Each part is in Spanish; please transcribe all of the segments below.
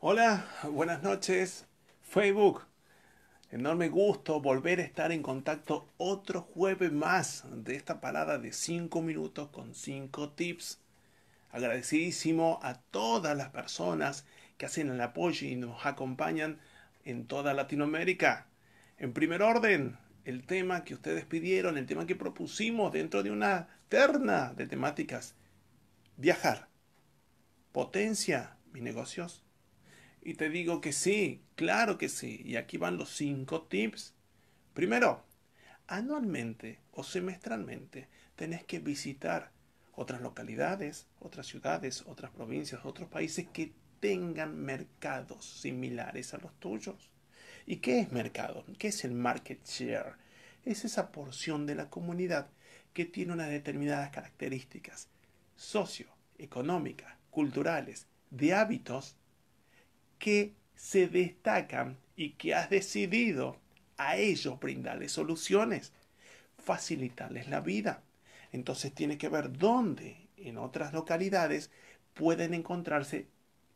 Hola, buenas noches. Facebook. Enorme gusto volver a estar en contacto otro jueves más de esta parada de 5 minutos con 5 tips. Agradecidísimo a todas las personas que hacen el apoyo y nos acompañan en toda Latinoamérica. En primer orden, el tema que ustedes pidieron, el tema que propusimos dentro de una terna de temáticas. Viajar. Potencia mis negocios y te digo que sí, claro que sí. Y aquí van los cinco tips. Primero, anualmente o semestralmente tenés que visitar otras localidades, otras ciudades, otras provincias, otros países que tengan mercados similares a los tuyos. ¿Y qué es mercado? ¿Qué es el market share? Es esa porción de la comunidad que tiene unas determinadas características socioeconómicas, culturales, de hábitos que se destacan y que has decidido a ellos brindarles soluciones, facilitarles la vida. Entonces tiene que ver dónde en otras localidades pueden encontrarse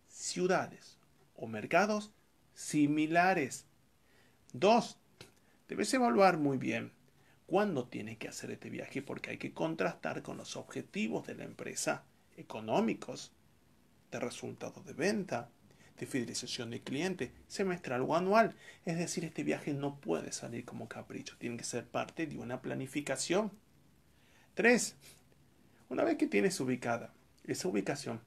ciudades o mercados similares. Dos, debes evaluar muy bien cuándo tienes que hacer este viaje porque hay que contrastar con los objetivos de la empresa económicos, de resultados de venta, de fidelización de cliente, semestral o anual. Es decir, este viaje no puede salir como capricho, tiene que ser parte de una planificación. 3. Una vez que tienes ubicada esa ubicación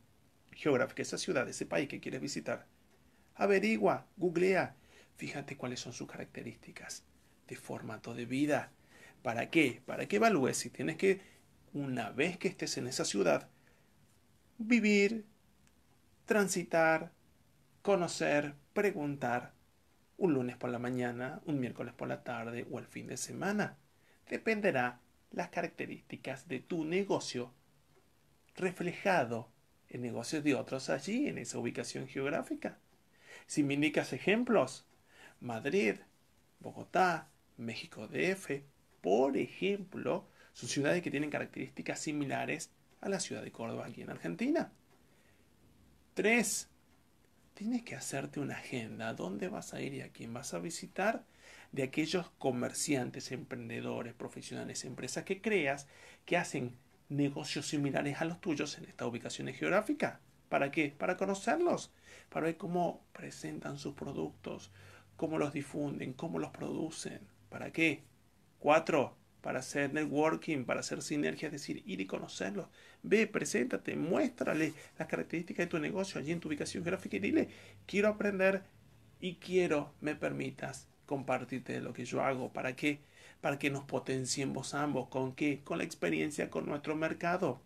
geográfica, esa ciudad, ese país que quieres visitar, averigua, googlea, fíjate cuáles son sus características de formato de vida. ¿Para qué? Para que evalúes si tienes que, una vez que estés en esa ciudad, vivir, transitar, conocer, preguntar un lunes por la mañana, un miércoles por la tarde o el fin de semana. Dependerá las características de tu negocio reflejado en negocios de otros allí, en esa ubicación geográfica. Si me indicas ejemplos, Madrid, Bogotá, México DF, por ejemplo, son ciudades que tienen características similares a la ciudad de Córdoba aquí en Argentina. 3 tienes que hacerte una agenda, dónde vas a ir y a quién vas a visitar, de aquellos comerciantes, emprendedores, profesionales, empresas que creas que hacen negocios similares a los tuyos en estas ubicaciones geográficas. ¿Para qué? Para conocerlos, para ver cómo presentan sus productos, cómo los difunden, cómo los producen. ¿Para qué? Cuatro, para hacer networking, para hacer sinergia, es decir, ir y conocerlos. Ve, preséntate, muéstrale las características de tu negocio allí en tu ubicación gráfica y dile, quiero aprender y quiero me permitas compartirte lo que yo hago. ¿Para qué? Para que nos potenciemos ambos. ¿Con qué? Con la experiencia con nuestro mercado.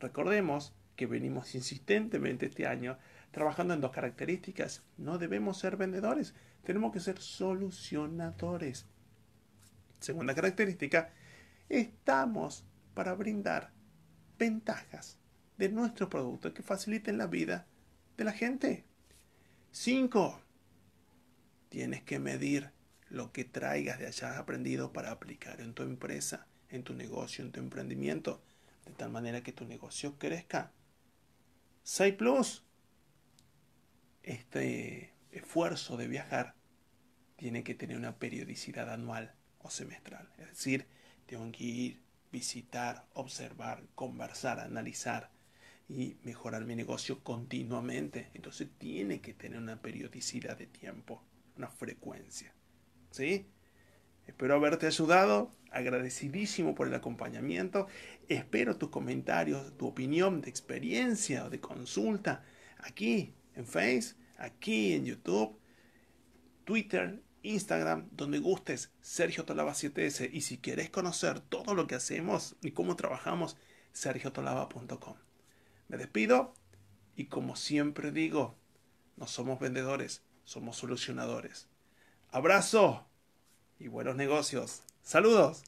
Recordemos que venimos insistentemente este año trabajando en dos características. No debemos ser vendedores, tenemos que ser solucionadores. Segunda característica, estamos para brindar ventajas de nuestro producto que faciliten la vida de la gente. 5. Tienes que medir lo que traigas de allá aprendido para aplicar en tu empresa, en tu negocio, en tu emprendimiento, de tal manera que tu negocio crezca. 6 plus. Este esfuerzo de viajar tiene que tener una periodicidad anual o semestral. Es decir, tengo que ir, visitar, observar, conversar, analizar y mejorar mi negocio continuamente. Entonces tiene que tener una periodicidad de tiempo, una frecuencia. ¿Sí? Espero haberte ayudado, agradecidísimo por el acompañamiento. Espero tus comentarios, tu opinión de experiencia o de consulta aquí en Face, aquí en YouTube, Twitter Instagram, donde gustes, Sergio Tolaba 7S. Y si quieres conocer todo lo que hacemos y cómo trabajamos, sergiotolaba.com. Me despido y como siempre digo, no somos vendedores, somos solucionadores. Abrazo y buenos negocios. Saludos.